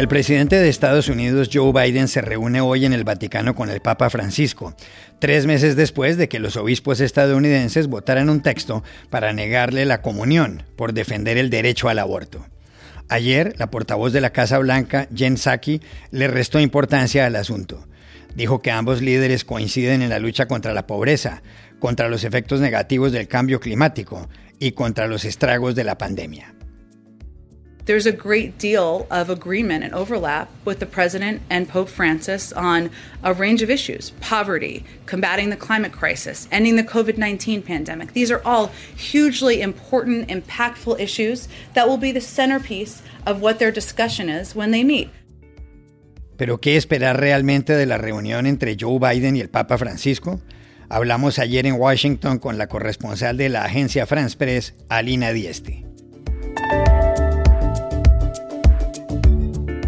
El presidente de Estados Unidos, Joe Biden, se reúne hoy en el Vaticano con el Papa Francisco, tres meses después de que los obispos estadounidenses votaran un texto para negarle la comunión por defender el derecho al aborto. Ayer, la portavoz de la Casa Blanca, Jen Psaki, le restó importancia al asunto. Dijo que ambos líderes coinciden en la lucha contra la pobreza, contra los efectos negativos del cambio climático y contra los estragos de la pandemia. There's a great deal of agreement and overlap with the President and Pope Francis on a range of issues poverty, combating the climate crisis, ending the COVID 19 pandemic. These are all hugely important, impactful issues that will be the centerpiece of what their discussion is when they meet. Pero, ¿qué esperar realmente de la reunión entre Joe Biden y el Papa Francisco? Hablamos ayer en Washington con la corresponsal de la agencia France Press, Alina Dieste.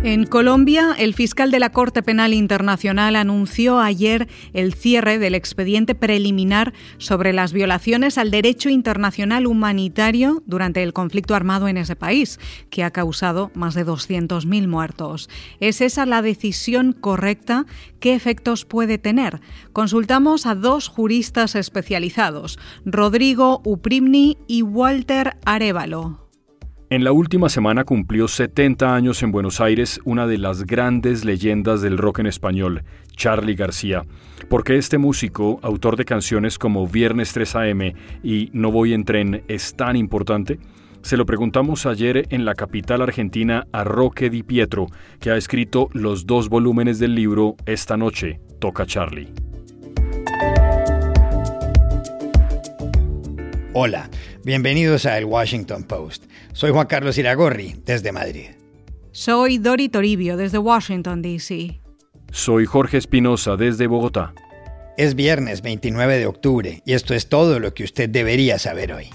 En Colombia, el fiscal de la Corte Penal Internacional anunció ayer el cierre del expediente preliminar sobre las violaciones al derecho internacional humanitario durante el conflicto armado en ese país, que ha causado más de 200.000 muertos. ¿Es esa la decisión correcta? ¿Qué efectos puede tener? Consultamos a dos juristas especializados, Rodrigo Uprimni y Walter Arevalo. En la última semana cumplió 70 años en Buenos Aires una de las grandes leyendas del rock en español, Charlie García. porque este músico, autor de canciones como Viernes 3 AM y No voy en tren, es tan importante? Se lo preguntamos ayer en la capital argentina a Roque Di Pietro, que ha escrito los dos volúmenes del libro Esta noche, toca Charlie. Hola, bienvenidos a El Washington Post. Soy Juan Carlos Iragorri, desde Madrid. Soy Dori Toribio, desde Washington, D.C. Soy Jorge Espinosa, desde Bogotá. Es viernes 29 de octubre y esto es todo lo que usted debería saber hoy.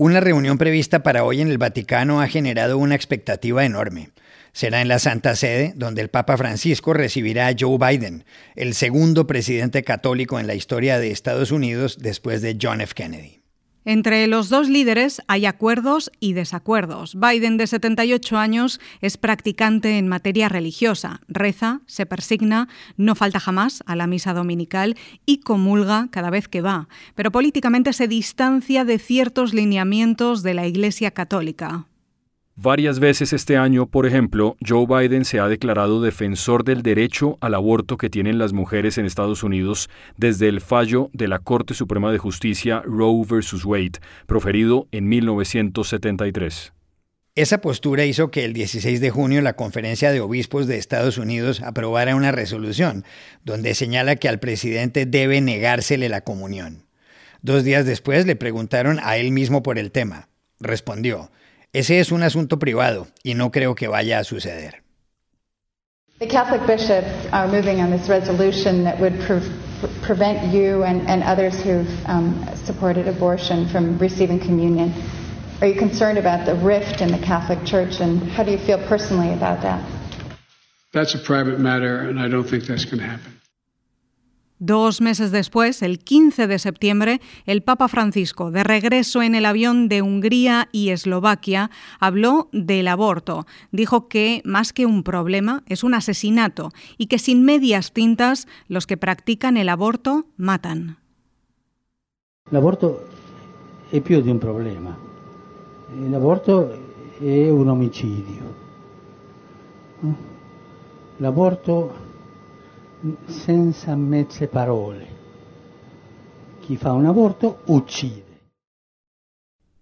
Una reunión prevista para hoy en el Vaticano ha generado una expectativa enorme. Será en la Santa Sede, donde el Papa Francisco recibirá a Joe Biden, el segundo presidente católico en la historia de Estados Unidos después de John F. Kennedy. Entre los dos líderes hay acuerdos y desacuerdos. Biden, de 78 años, es practicante en materia religiosa. Reza, se persigna, no falta jamás a la misa dominical y comulga cada vez que va. Pero políticamente se distancia de ciertos lineamientos de la Iglesia Católica. Varias veces este año, por ejemplo, Joe Biden se ha declarado defensor del derecho al aborto que tienen las mujeres en Estados Unidos desde el fallo de la Corte Suprema de Justicia Roe vs. Wade, proferido en 1973. Esa postura hizo que el 16 de junio la Conferencia de Obispos de Estados Unidos aprobara una resolución donde señala que al presidente debe negársele la comunión. Dos días después le preguntaron a él mismo por el tema. Respondió, Ese es un asunto privado y no creo que vaya a suceder. The Catholic bishops are moving on this resolution that would pre prevent you and, and others who've um, supported abortion from receiving communion. Are you concerned about the rift in the Catholic Church, and how do you feel personally about that? That's a private matter, and I don't think that's going to happen. Dos meses después, el 15 de septiembre, el Papa Francisco, de regreso en el avión de Hungría y Eslovaquia, habló del aborto. Dijo que, más que un problema, es un asesinato y que sin medias tintas los que practican el aborto matan. L'aborto è più di un problema. L'aborto è un omicidio. L'aborto senza mezze parole. Chi fa un aborto uccide.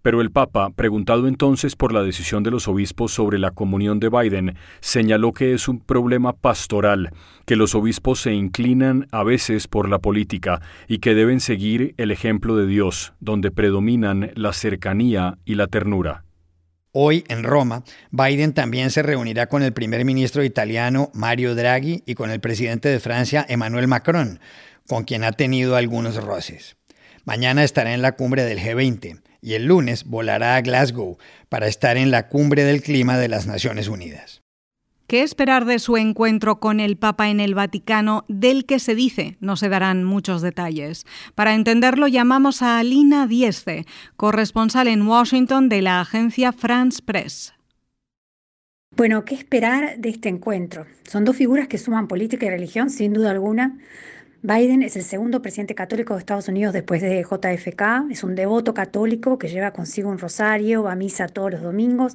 Pero el Papa, preguntado entonces por la decisión de los obispos sobre la comunión de Biden, señaló que es un problema pastoral, que los obispos se inclinan a veces por la política y que deben seguir el ejemplo de Dios, donde predominan la cercanía y la ternura. Hoy en Roma, Biden también se reunirá con el primer ministro italiano Mario Draghi y con el presidente de Francia Emmanuel Macron, con quien ha tenido algunos roces. Mañana estará en la cumbre del G20 y el lunes volará a Glasgow para estar en la cumbre del clima de las Naciones Unidas. ¿Qué esperar de su encuentro con el Papa en el Vaticano, del que se dice no se darán muchos detalles? Para entenderlo, llamamos a Alina Diese, corresponsal en Washington de la agencia France Press. Bueno, ¿qué esperar de este encuentro? Son dos figuras que suman política y religión, sin duda alguna. Biden es el segundo presidente católico de Estados Unidos después de JFK, es un devoto católico que lleva consigo un rosario, va a misa todos los domingos,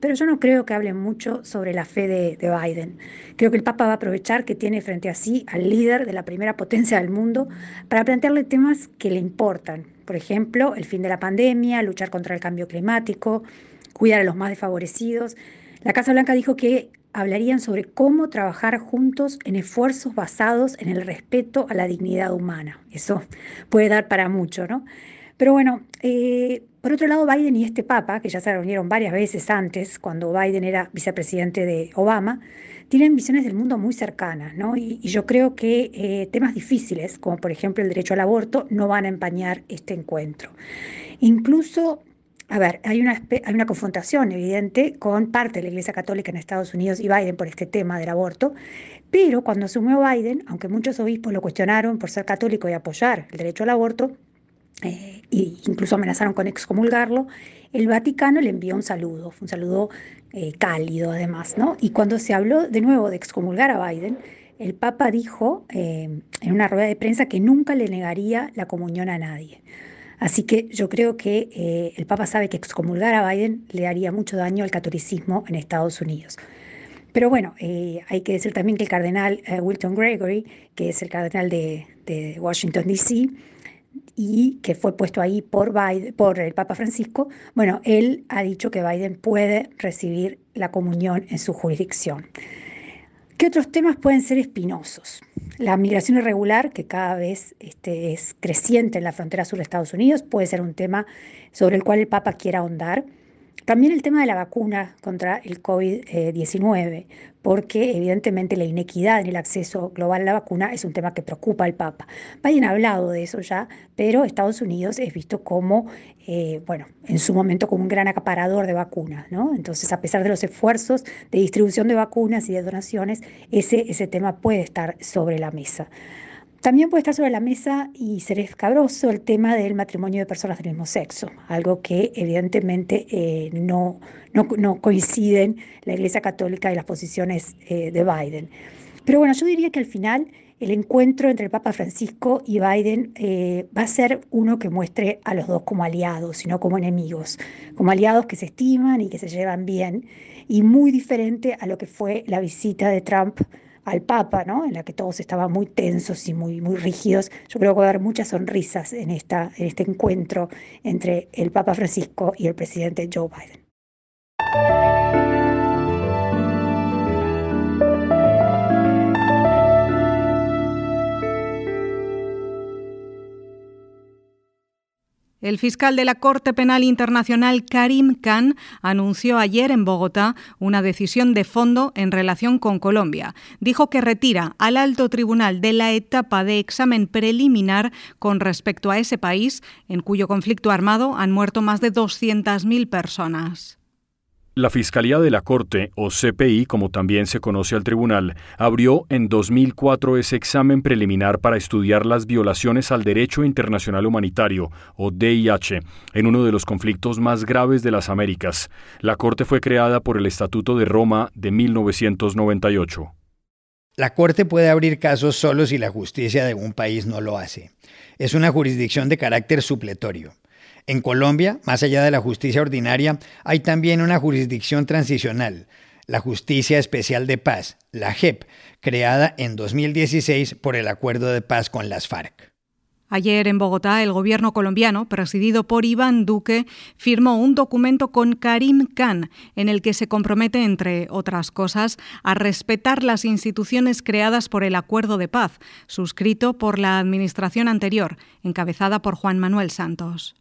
pero yo no creo que hable mucho sobre la fe de, Biden. Creo que el Papa va a aprovechar que tiene frente a sí al líder de la primera potencia del mundo para plantearle temas que le importan. Por ejemplo, el fin de la pandemia, luchar contra el cambio climático, cuidar a los más desfavorecidos. La Casa Blanca dijo que hablarían sobre cómo trabajar juntos en esfuerzos basados en el respeto a la dignidad humana. Eso puede dar para mucho, ¿no? Pero bueno, eh, por otro lado, Biden y este Papa, que ya se reunieron varias veces antes, cuando Biden era vicepresidente de Obama, tienen visiones del mundo muy cercanas, ¿no? Y, yo creo que eh, temas difíciles, como por ejemplo el derecho al aborto, no van a empañar este encuentro. Incluso a ver, hay una, hay una confrontación evidente con parte de la Iglesia Católica en Estados Unidos y Biden por este tema del aborto, pero cuando asumió Biden, aunque muchos obispos lo cuestionaron por ser católico y apoyar el derecho al aborto, e incluso amenazaron con excomulgarlo, el Vaticano le envió un saludo, un saludo eh, cálido además, ¿no? Y cuando se habló de nuevo de excomulgar a Biden, el Papa dijo eh, en una rueda de prensa que nunca le negaría la comunión a nadie. Así que yo creo que el Papa sabe que excomulgar a Biden le haría mucho daño al catolicismo en Estados Unidos. Pero bueno, hay que decir también que el cardenal Wilton Gregory, que es el cardenal de, de Washington, D.C., y que fue puesto ahí por, por el Papa Francisco, bueno, él ha dicho que Biden puede recibir la comunión en su jurisdicción. ¿Qué otros temas pueden ser espinosos? La migración irregular, que cada vez este, es creciente en la frontera sur de Estados Unidos, puede ser un tema sobre el cual el Papa quiera ahondar. También el tema de la vacuna contra el COVID-19, porque evidentemente la inequidad en el acceso global a la vacuna es un tema que preocupa al Papa. Biden ha hablado de eso ya, pero Estados Unidos es visto como, eh, bueno, en su momento como un gran acaparador de vacunas, ¿no? Entonces, a pesar de los esfuerzos de distribución de vacunas y de donaciones, ese, ese tema puede estar sobre la mesa. También puede estar sobre la mesa y ser escabroso el tema del matrimonio de personas del mismo sexo, algo que evidentemente eh, no, no, coinciden la Iglesia Católica y las posiciones eh, de Biden. Pero bueno, yo diría que al final el encuentro entre el Papa Francisco y Biden eh, va a ser uno que muestre a los dos como aliados, y no como enemigos, como aliados que se estiman y que se llevan bien, y muy diferente a lo que fue la visita de Trump al Papa, ¿no? en la que todos estaban muy tensos y muy, muy rígidos. Yo creo que va a haber muchas sonrisas en, esta, en este encuentro entre el Papa Francisco y el presidente Joe Biden. El fiscal de la Corte Penal Internacional Karim Khan anunció ayer en Bogotá una decisión de fondo en relación con Colombia. Dijo que retira al alto tribunal de la etapa de examen preliminar con respecto a ese país, en cuyo conflicto armado han muerto más de 200.000 personas. La Fiscalía de la Corte, o CPI, como también se conoce al tribunal, abrió en 2004 ese examen preliminar para estudiar las violaciones al derecho internacional humanitario, o DIH, en uno de los conflictos más graves de las Américas. La Corte fue creada por el Estatuto de Roma de 1998. La Corte puede abrir casos solo si la justicia de un país no lo hace. Es una jurisdicción de carácter supletorio. En Colombia, más allá de la justicia ordinaria, hay también una jurisdicción transicional, la Justicia Especial de Paz, la JEP, creada en 2016 por el Acuerdo de Paz con las FARC. Ayer en Bogotá, el gobierno colombiano, presidido por Iván Duque, firmó un documento con Karim Khan en el que se compromete, entre otras cosas, a respetar las instituciones creadas por el Acuerdo de Paz, suscrito por la administración anterior, encabezada por Juan Manuel Santos.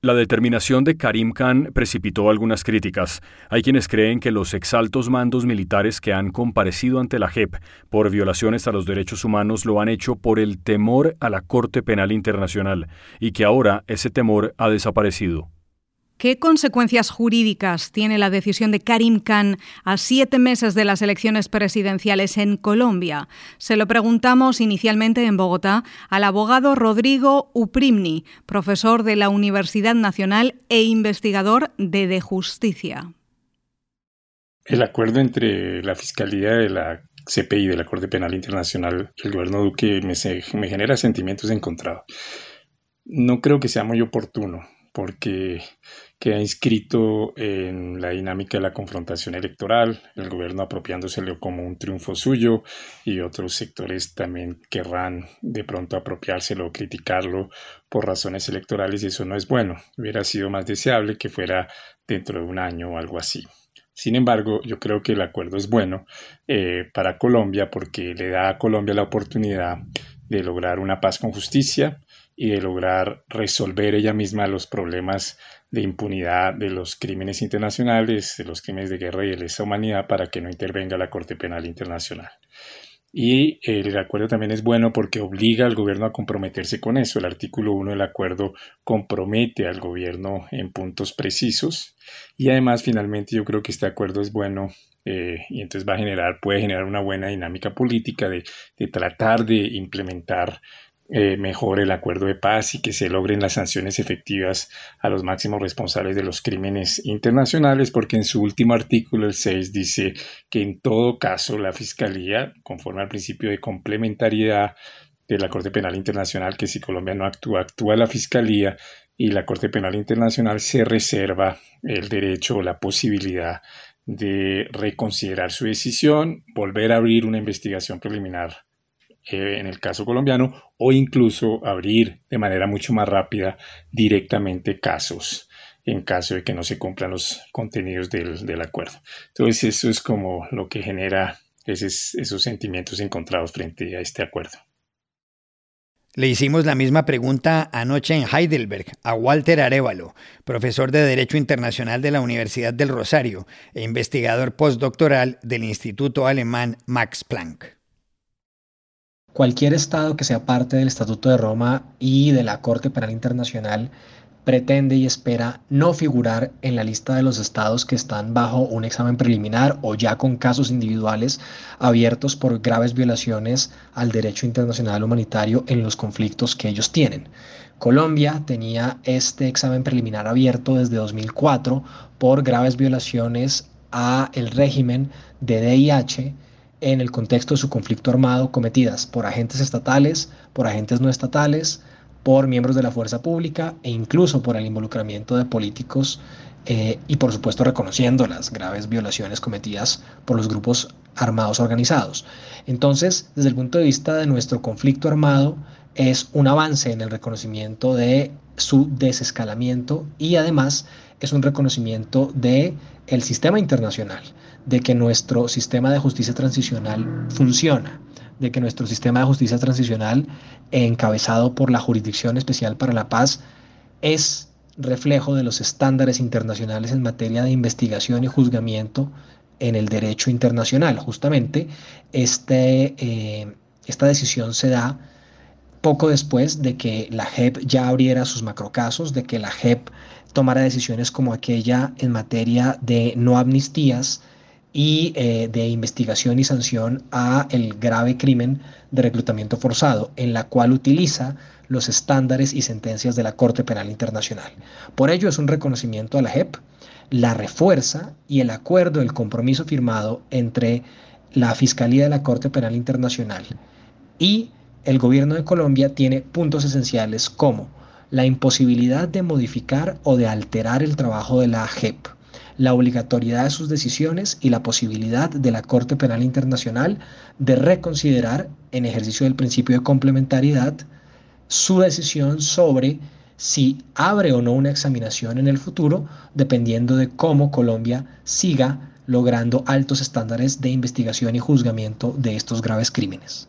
La determinación de Karim Khan precipitó algunas críticas. Hay quienes creen que los exaltos mandos militares que han comparecido ante la JEP por violaciones a los derechos humanos lo han hecho por el temor a la Corte Penal Internacional y que ahora ese temor ha desaparecido. ¿Qué consecuencias jurídicas tiene la decisión de Karim Khan a siete meses de las elecciones presidenciales en Colombia? Se lo preguntamos inicialmente en Bogotá al abogado Rodrigo Uprimni, profesor de la Universidad Nacional e investigador de De Justicia. El acuerdo entre la Fiscalía de la CPI de la Corte Penal Internacional y el gobierno Duque me, me genera sentimientos encontrados. No creo que sea muy oportuno porque queda inscrito en la dinámica de la confrontación electoral, el gobierno apropiándoselo como un triunfo suyo y otros sectores también querrán de pronto apropiárselo o criticarlo por razones electorales y eso no es bueno. Hubiera sido más deseable que fuera dentro de un año o algo así. Sin embargo, yo creo que el acuerdo es bueno eh, para Colombia porque le da a Colombia la oportunidad de lograr una paz con justicia y de lograr resolver ella misma los problemas de impunidad de los crímenes internacionales, de los crímenes de guerra y de lesa humanidad para que no intervenga la Corte Penal Internacional. Y el acuerdo también es bueno porque obliga al gobierno a comprometerse con eso. El artículo 1 del acuerdo compromete al gobierno en puntos precisos. Y además, finalmente, yo creo que este acuerdo es bueno eh, y entonces va a generar, puede generar una buena dinámica política de, de tratar de implementar eh, mejor el acuerdo de paz y que se logren las sanciones efectivas a los máximos responsables de los crímenes internacionales, porque en su último artículo, el 6, dice que en todo caso la Fiscalía, conforme al principio de complementariedad de la Corte Penal Internacional, que si Colombia no actúa, actúa la Fiscalía y la Corte Penal Internacional se reserva el derecho o la posibilidad de reconsiderar su decisión, volver a abrir una investigación preliminar eh, en el caso colombiano o incluso abrir de manera mucho más rápida directamente casos en caso de que no se cumplan los contenidos del, acuerdo. Entonces eso es como lo que genera esos, esos sentimientos encontrados frente a este acuerdo. Le hicimos la misma pregunta anoche en Heidelberg a Walter Arevalo, profesor de Derecho Internacional de la Universidad del Rosario e investigador postdoctoral del Instituto Alemán Max Planck cualquier Estado que sea parte del Estatuto de Roma y de la Corte Penal Internacional pretende y espera no figurar en la lista de los estados que están bajo un examen preliminar o ya con casos individuales abiertos por graves violaciones al derecho internacional humanitario en los conflictos que ellos tienen. Colombia tenía este examen preliminar abierto desde 2004 por graves violaciones a el régimen de DIH en el contexto de su conflicto armado cometidas por agentes estatales, por agentes no estatales, por miembros de la fuerza pública e incluso por el involucramiento de políticos eh, y por supuesto reconociendo las graves violaciones cometidas por los grupos armados organizados. Entonces, desde el punto de vista de nuestro conflicto armado, es un avance en el reconocimiento de su desescalamiento y además es un reconocimiento de el sistema internacional de que nuestro sistema de justicia transicional funciona, de que nuestro sistema de justicia transicional, encabezado por la Jurisdicción Especial para la Paz, es reflejo de los estándares internacionales en materia de investigación y juzgamiento en el derecho internacional. Justamente este, eh, esta decisión se da poco después de que la JEP ya abriera sus macrocasos, de que la JEP tomara decisiones como aquella en materia de no amnistías y eh, de investigación y sanción a el grave crimen de reclutamiento forzado, en la cual utiliza los estándares y sentencias de la Corte Penal Internacional. Por ello es un reconocimiento a la JEP, la refuerza y el acuerdo, el compromiso firmado entre la Fiscalía de la Corte Penal Internacional y el gobierno de Colombia tiene puntos esenciales como la imposibilidad de modificar o de alterar el trabajo de la JEP, la obligatoriedad de sus decisiones y la posibilidad de la Corte Penal Internacional de reconsiderar, en ejercicio del principio de complementariedad, su decisión sobre si abre o no una examinación en el futuro, dependiendo de cómo Colombia siga logrando altos estándares de investigación y juzgamiento de estos graves crímenes.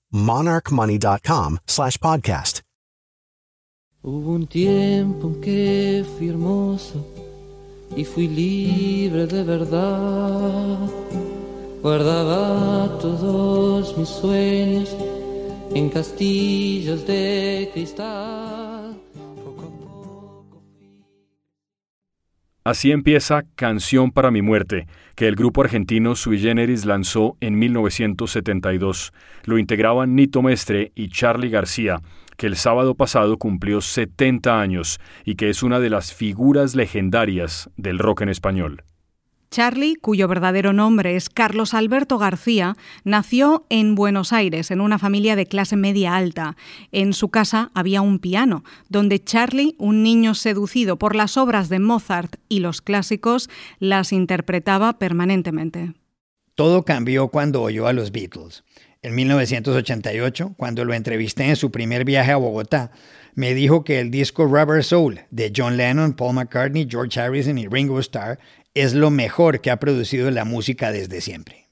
monarchmoney.com slash podcast. Hubo un tiempo en que fui hermoso y fui libre de verdad. Guardaba todos mis sueños en castillos de cristal. Así empieza Canción para mi muerte, que el grupo argentino Sui Generis lanzó en 1972. Lo integraban Nito Mestre y Charlie García, que el sábado pasado cumplió 70 años y que es una de las figuras legendarias del rock en español. Charlie, cuyo verdadero nombre es Carlos Alberto García, nació en Buenos Aires en una familia de clase media alta. En su casa había un piano, donde Charlie, un niño seducido por las obras de Mozart y los clásicos, las interpretaba permanentemente. Todo cambió cuando oyó a los Beatles. En 1988, cuando lo entrevisté en su primer viaje a Bogotá, me dijo que el disco Rubber Soul de John Lennon, Paul McCartney, George Harrison y Ringo Starr es lo mejor que ha producido la música desde siempre.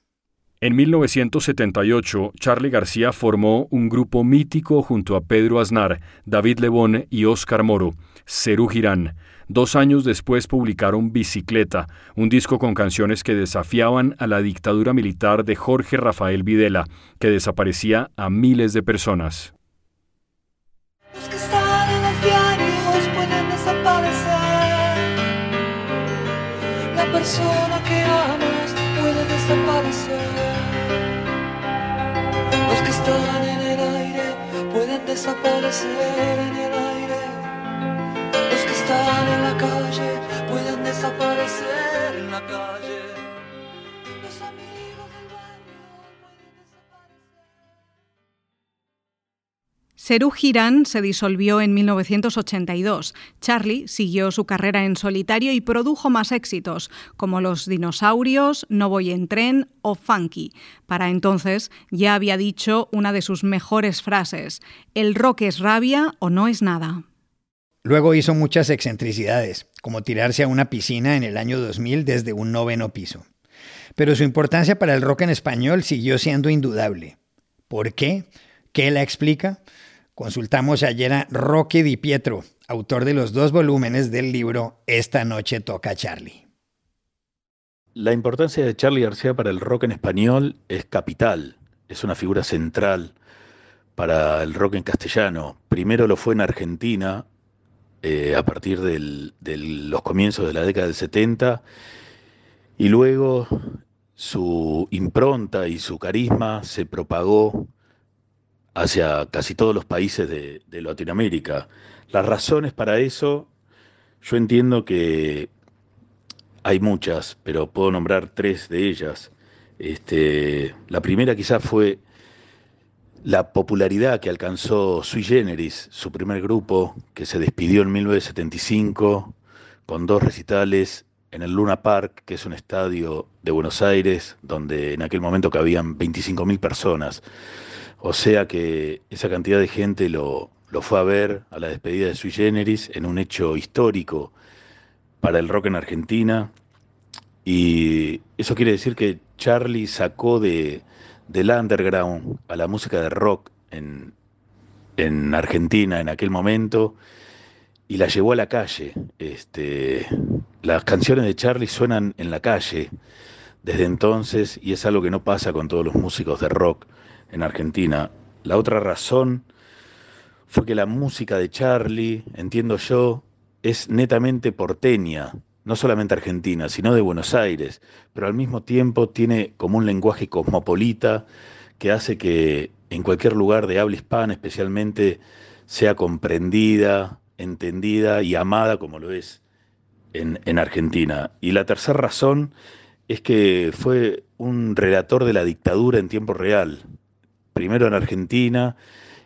En 1978, Charlie García formó un grupo mítico junto a Pedro Aznar, David Lebón y Oscar Moro, Cerú Girán. Dos años después publicaron Bicicleta, un disco con canciones que desafiaban a la dictadura militar de Jorge Rafael Videla, que desaparecía a miles de personas. Persona que amas puede desaparecer. Los que están en el aire pueden desaparecer en el aire. Los que están en la calle pueden desaparecer en la calle. Serú Girán se disolvió en 1982. Charlie siguió su carrera en solitario y produjo más éxitos, como Los Dinosaurios, No Voy en Tren o Funky. Para entonces ya había dicho una de sus mejores frases, el rock es rabia o no es nada. Luego hizo muchas excentricidades, como tirarse a una piscina en el año 2000 desde un noveno piso. Pero su importancia para el rock en español siguió siendo indudable. ¿Por qué? ¿Qué la explica? Consultamos ayer a Roque Di Pietro, autor de los dos volúmenes del libro Esta noche toca Charlie. La importancia de Charlie García para el rock en español es capital, es una figura central para el rock en castellano. Primero lo fue en Argentina, eh, a partir de los comienzos de la década del 70, y luego su impronta y su carisma se propagó hacia casi todos los países de, Latinoamérica. Las razones para eso, yo entiendo que hay muchas, pero puedo nombrar tres de ellas. Este, la primera quizás fue la popularidad que alcanzó Sui Generis, su primer grupo, que se despidió en 1975 con dos recitales en el Luna Park, que es un estadio de Buenos Aires, donde en aquel momento cabían 25.000 personas. O sea que esa cantidad de gente lo, lo, fue a ver a la despedida de Sui Generis en un hecho histórico para el rock en Argentina. Y eso quiere decir que Charlie sacó de, del underground a la música de rock en, en Argentina en aquel momento y la llevó a la calle. Este, las canciones de Charlie suenan en la calle desde entonces y es algo que no pasa con todos los músicos de rock en Argentina. La otra razón fue que la música de Charlie, entiendo yo, es netamente porteña, no solamente argentina, sino de Buenos Aires, pero al mismo tiempo tiene como un lenguaje cosmopolita que hace que en cualquier lugar de habla hispana especialmente sea comprendida, entendida y amada como lo es en, en Argentina. Y la tercera razón es que fue un relator de la dictadura en tiempo real, primero en Argentina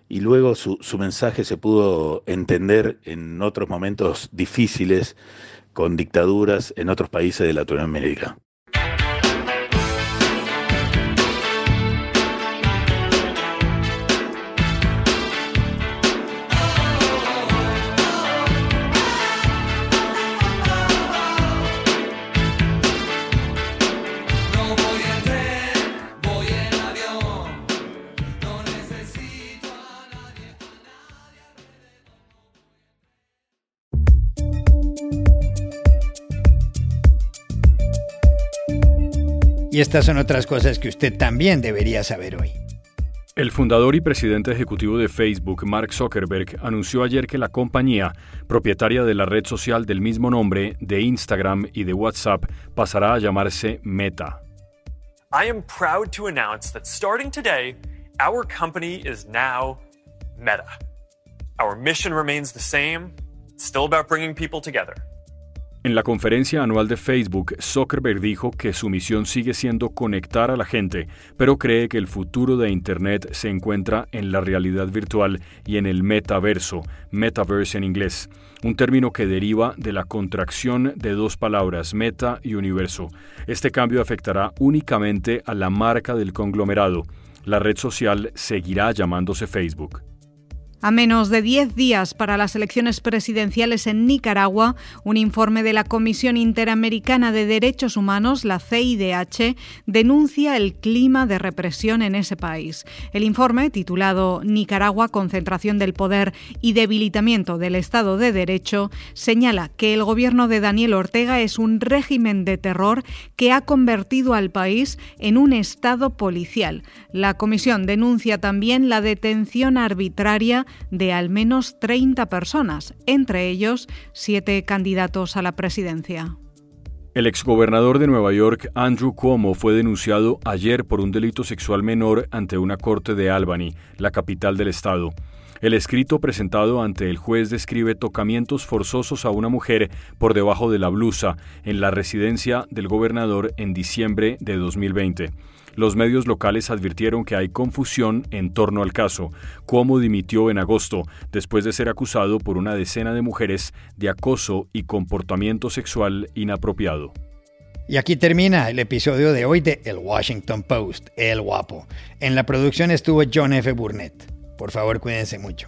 y luego su, su, mensaje se pudo entender en otros momentos difíciles con dictaduras en otros países de Latinoamérica. Y estas son otras cosas que usted también debería saber hoy. El fundador y presidente ejecutivo de Facebook, Mark Zuckerberg, anunció ayer que la compañía, propietaria de la red social del mismo nombre, de Instagram y de WhatsApp, pasará a llamarse Meta. I am proud to announce that starting today, our company is now Meta. Our mission remains the same. It's still about bringing people together. En la conferencia anual de Facebook, Zuckerberg dijo que su misión sigue siendo conectar a la gente, pero cree que el futuro de Internet se encuentra en la realidad virtual y en el metaverso, metaverse en inglés, un término que deriva de la contracción de dos palabras, meta y universo. Este cambio afectará únicamente a la marca del conglomerado. La red social seguirá llamándose Facebook. A menos de 10 días para las elecciones presidenciales en Nicaragua, un informe de la Comisión Interamericana de Derechos Humanos, la CIDH, denuncia el clima de represión en ese país. El informe, titulado Nicaragua, concentración del poder y debilitamiento del Estado de Derecho, señala que el gobierno de Daniel Ortega es un régimen de terror que ha convertido al país en un Estado policial. La comisión denuncia también la detención arbitraria de al menos 30 personas, entre ellos siete candidatos a la presidencia. El exgobernador de Nueva York, Andrew Cuomo, fue denunciado ayer por un delito sexual menor ante una corte de Albany, la capital del estado. El escrito presentado ante el juez describe tocamientos forzosos a una mujer por debajo de la blusa en la residencia del gobernador en diciembre de 2020. Los medios locales advirtieron que hay confusión en torno al caso. Cuomo dimitió en agosto después de ser acusado por una decena de mujeres de acoso y comportamiento sexual inapropiado. Y aquí termina el episodio de hoy de El Washington Post, El Guapo. En la producción estuvo John F. Burnett. Por favor, cuídense mucho.